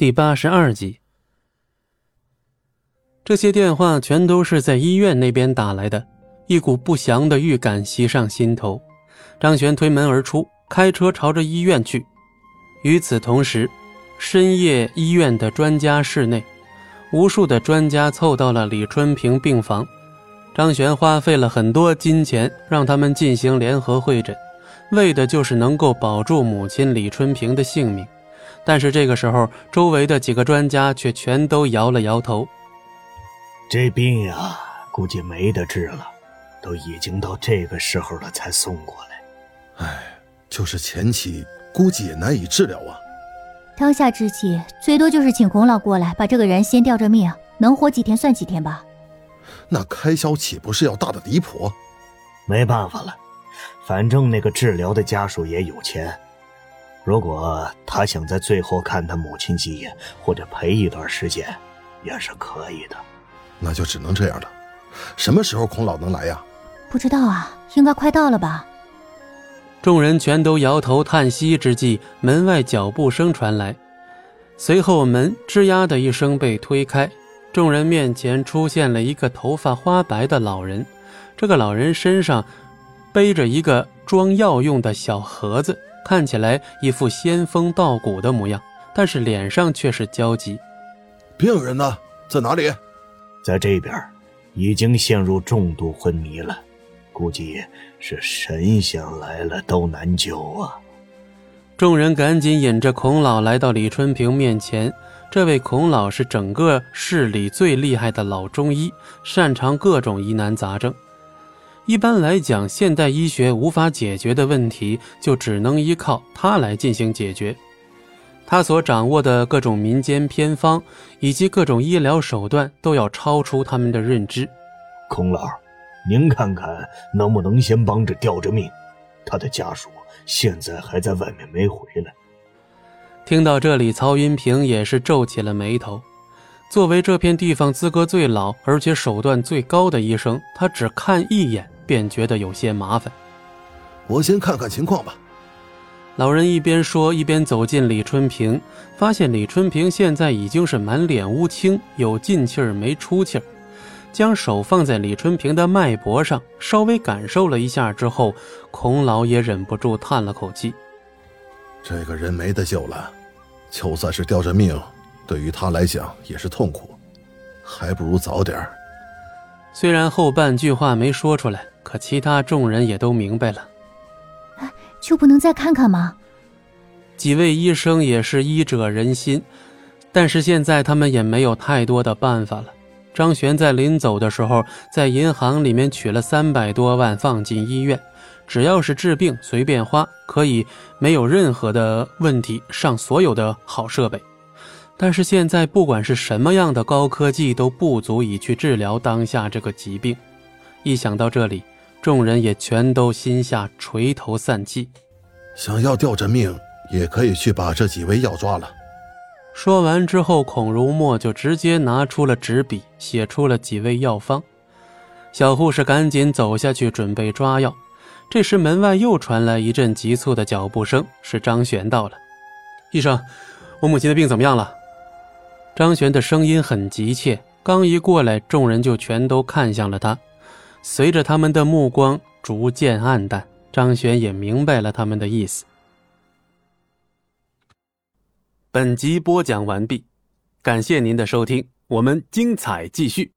第八十二集。这些电话全都是在医院那边打来的，一股不祥的预感袭上心头。张璇推门而出，开车朝着医院去。与此同时，深夜医院的专家室内，无数的专家凑到了李春平病房。张璇花费了很多金钱，让他们进行联合会诊，为的就是能够保住母亲李春平的性命。但是这个时候，周围的几个专家却全都摇了摇头。这病呀，估计没得治了，都已经到这个时候了才送过来。哎，就是前期，估计也难以治疗啊。当下之计，最多就是请孔老过来，把这个人先吊着命，能活几天算几天吧。那开销岂不是要大的离谱？没办法了，反正那个治疗的家属也有钱，如果他想在最后看他母亲几眼，或者陪一段时间，也是可以的。那就只能这样了。什么时候孔老能来呀？不知道啊，应该快到了吧。众人全都摇头叹息之际，门外脚步声传来，随后门吱呀的一声被推开，众人面前出现了一个头发花白的老人。这个老人身上背着一个装药用的小盒子，看起来一副仙风道骨的模样，但是脸上却是焦急。病人呢？在哪里？在这边，已经陷入重度昏迷了，估计是神仙来了都难救啊！众人赶紧引着孔老来到李春平面前。这位孔老是整个市里最厉害的老中医，擅长各种疑难杂症。一般来讲，现代医学无法解决的问题，就只能依靠他来进行解决。他所掌握的各种民间偏方以及各种医疗手段，都要超出他们的认知。孔老，您看看能不能先帮着吊着命？他的家属现在还在外面没回来。听到这里，曹云平也是皱起了眉头。作为这片地方资格最老而且手段最高的医生，他只看一眼便觉得有些麻烦。我先看看情况吧。老人一边说，一边走进李春平，发现李春平现在已经是满脸乌青，有进气儿没出气儿。将手放在李春平的脉搏上，稍微感受了一下之后，孔老也忍不住叹了口气：“这个人没得救了，就算是吊着命，对于他来讲也是痛苦，还不如早点虽然后半句话没说出来，可其他众人也都明白了。就不能再看看吗？几位医生也是医者仁心，但是现在他们也没有太多的办法了。张璇在临走的时候，在银行里面取了三百多万放进医院，只要是治病随便花，可以没有任何的问题上所有的好设备。但是现在不管是什么样的高科技都不足以去治疗当下这个疾病。一想到这里。众人也全都心下垂头丧气，想要吊着命，也可以去把这几味药抓了。说完之后，孔如墨就直接拿出了纸笔，写出了几味药方。小护士赶紧走下去准备抓药。这时门外又传来一阵急促的脚步声，是张璇到了。医生，我母亲的病怎么样了？张璇的声音很急切，刚一过来，众人就全都看向了他。随着他们的目光逐渐暗淡，张璇也明白了他们的意思。本集播讲完毕，感谢您的收听，我们精彩继续。